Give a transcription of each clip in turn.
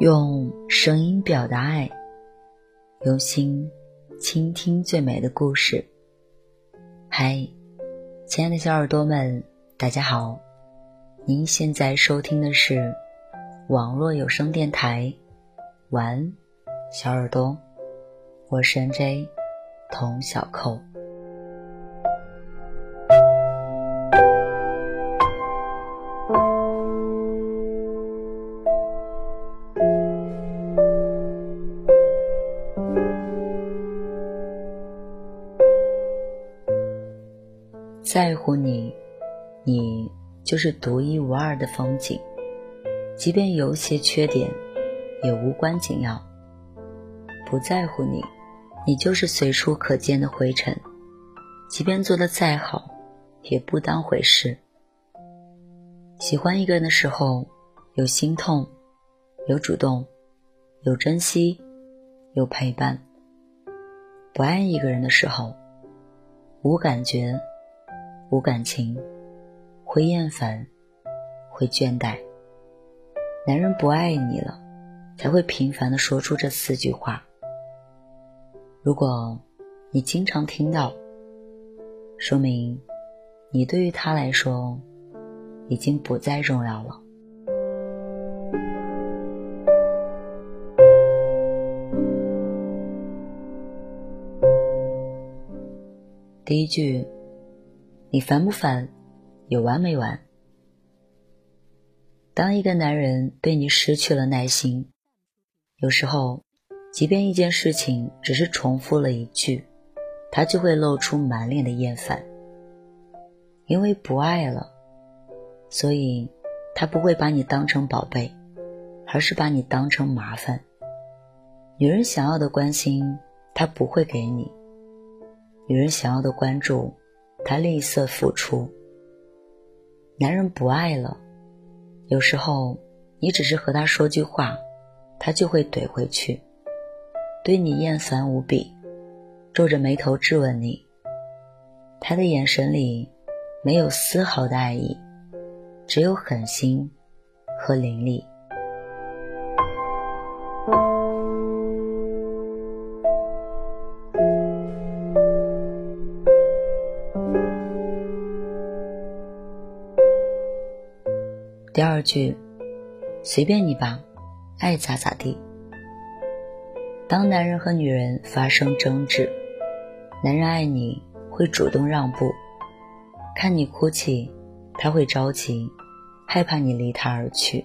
用声音表达爱，用心倾听最美的故事。嗨，亲爱的小耳朵们，大家好！您现在收听的是网络有声电台。晚安，小耳朵，我是 NJ 童小扣。在乎你，你就是独一无二的风景，即便有些缺点，也无关紧要。不在乎你，你就是随处可见的灰尘，即便做的再好，也不当回事。喜欢一个人的时候，有心痛，有主动，有珍惜，有陪伴；不爱一个人的时候，无感觉。无感情，会厌烦，会倦怠。男人不爱你了，才会频繁的说出这四句话。如果你经常听到，说明你对于他来说已经不再重要了。第一句。你烦不烦？有完没完？当一个男人对你失去了耐心，有时候，即便一件事情只是重复了一句，他就会露出满脸的厌烦。因为不爱了，所以他不会把你当成宝贝，而是把你当成麻烦。女人想要的关心，他不会给你；女人想要的关注。他吝啬付出，男人不爱了，有时候你只是和他说句话，他就会怼回去，对你厌烦无比，皱着眉头质问你。他的眼神里没有丝毫的爱意，只有狠心和凌厉。第二句，随便你吧，爱咋咋地。当男人和女人发生争执，男人爱你会主动让步，看你哭泣，他会着急，害怕你离他而去；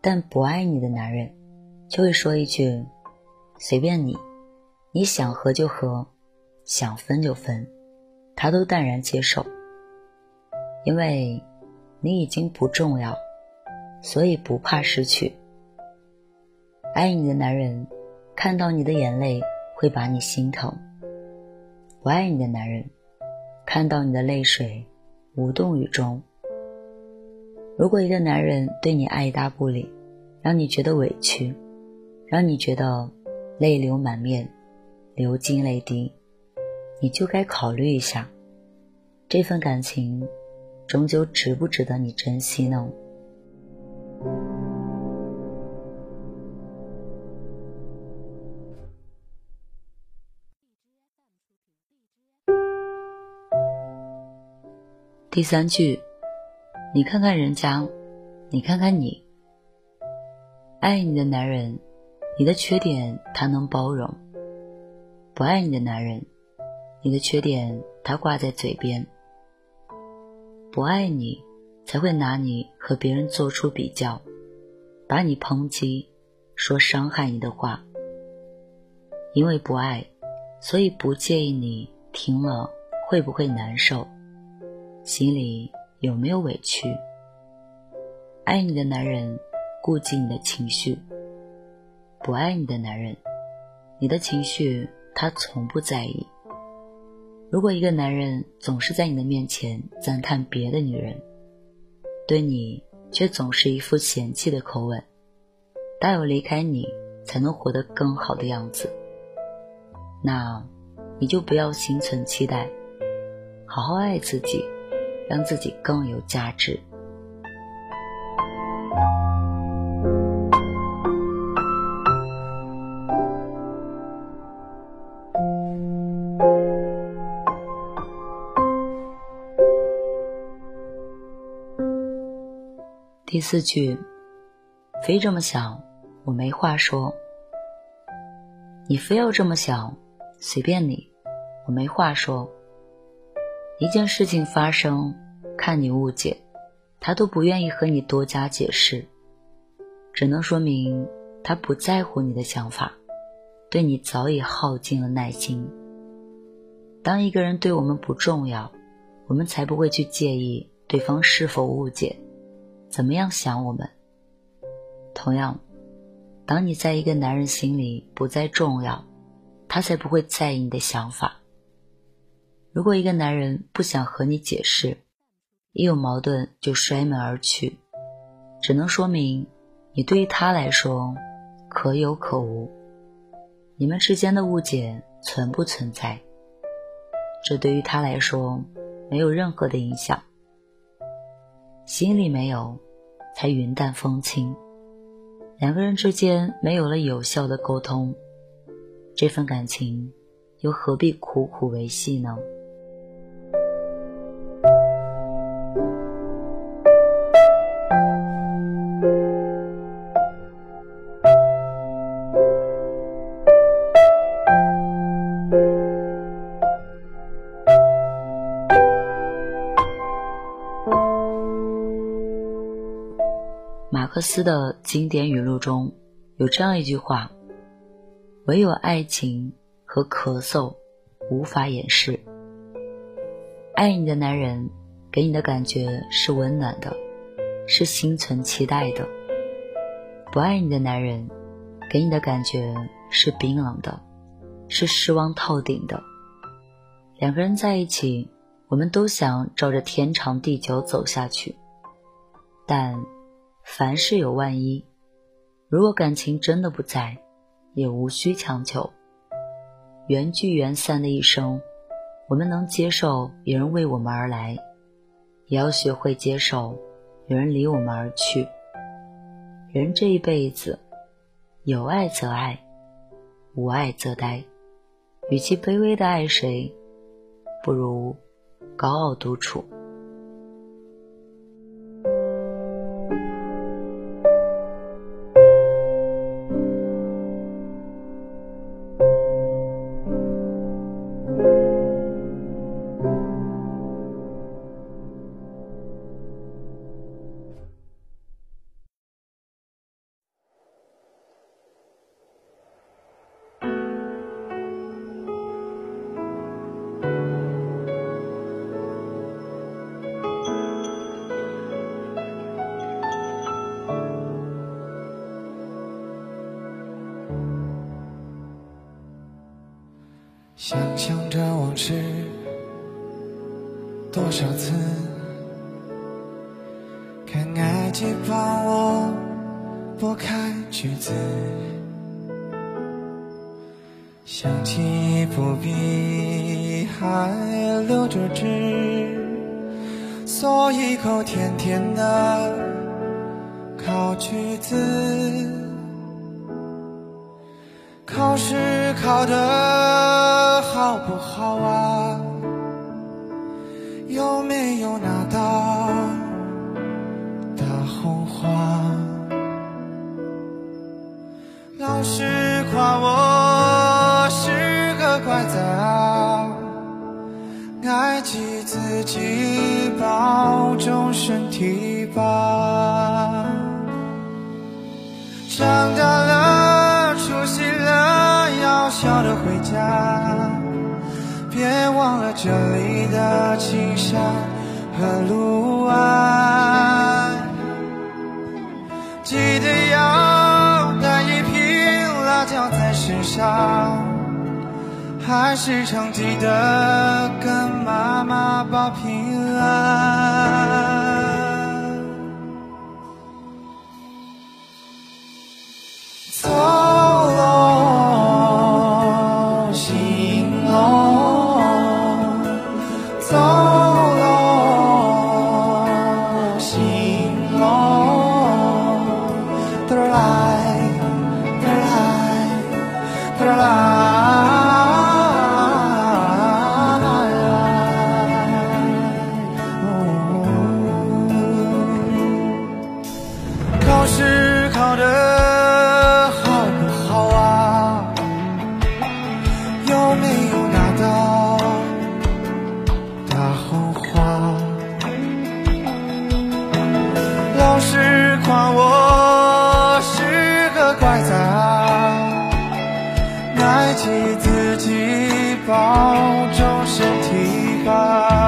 但不爱你的男人，就会说一句：“随便你，你想和就和，想分就分。”他都淡然接受，因为。你已经不重要，所以不怕失去。爱你的男人，看到你的眼泪会把你心疼；不爱你的男人，看到你的泪水无动于衷。如果一个男人对你爱答不理，让你觉得委屈，让你觉得泪流满面、流尽泪滴，你就该考虑一下这份感情。终究值不值得你珍惜呢？第三句，你看看人家，你看看你，爱你的男人，你的缺点他能包容；不爱你的男人，你的缺点他挂在嘴边。不爱你，才会拿你和别人做出比较，把你抨击，说伤害你的话。因为不爱，所以不介意你听了会不会难受，心里有没有委屈。爱你的男人顾及你的情绪，不爱你的男人，你的情绪他从不在意。如果一个男人总是在你的面前赞叹别的女人，对你却总是一副嫌弃的口吻，大有离开你才能活得更好的样子。那，你就不要心存期待，好好爱自己，让自己更有价值。第四句，非这么想，我没话说。你非要这么想。随便你，我没话说。一件事情发生，看你误解，他都不愿意和你多加解释，只能说明他不在乎你的想法，对你早已耗尽了耐心。当一个人对我们不重要，我们才不会去介意对方是否误解，怎么样想我们。同样，当你在一个男人心里不再重要。他才不会在意你的想法。如果一个男人不想和你解释，一有矛盾就摔门而去，只能说明你对于他来说可有可无。你们之间的误解存不存在？这对于他来说没有任何的影响。心里没有，才云淡风轻。两个人之间没有了有效的沟通。这份感情，又何必苦苦维系呢？斯的经典语录中有这样一句话。唯有爱情和咳嗽无法掩饰。爱你的男人给你的感觉是温暖的，是心存期待的；不爱你的男人给你的感觉是冰冷的，是失望透顶的。两个人在一起，我们都想照着天长地久走下去，但凡事有万一，如果感情真的不在。也无需强求，缘聚缘散的一生，我们能接受有人为我们而来，也要学会接受有人离我们而去。人这一辈子，有爱则爱，无爱则呆。与其卑微的爱谁，不如高傲独处。想象着往事，多少次看爱情帮我拨开句子，想起一幅笔还留着纸，嗦一口甜甜的烤橘子，考试考得。好不好啊？有没有拿到别忘了这里的青山和路啊，记得要带一瓶辣椒在身上，还时常记得跟妈妈报平安。起自己，保重身体吧。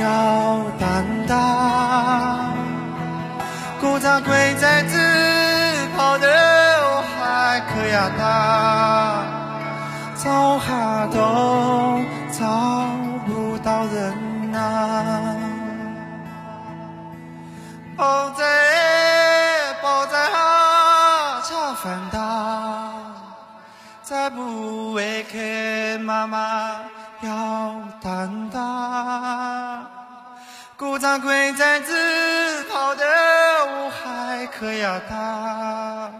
要担当。古早贵在自跑的还可呀他。找哈都找不到人呐、抱在抱在啊，恰饭哒，再不为给妈妈要担当。古早贵在自跑的无害可呀他。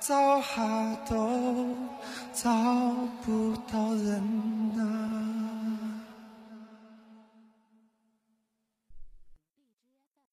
找哈都找不到人。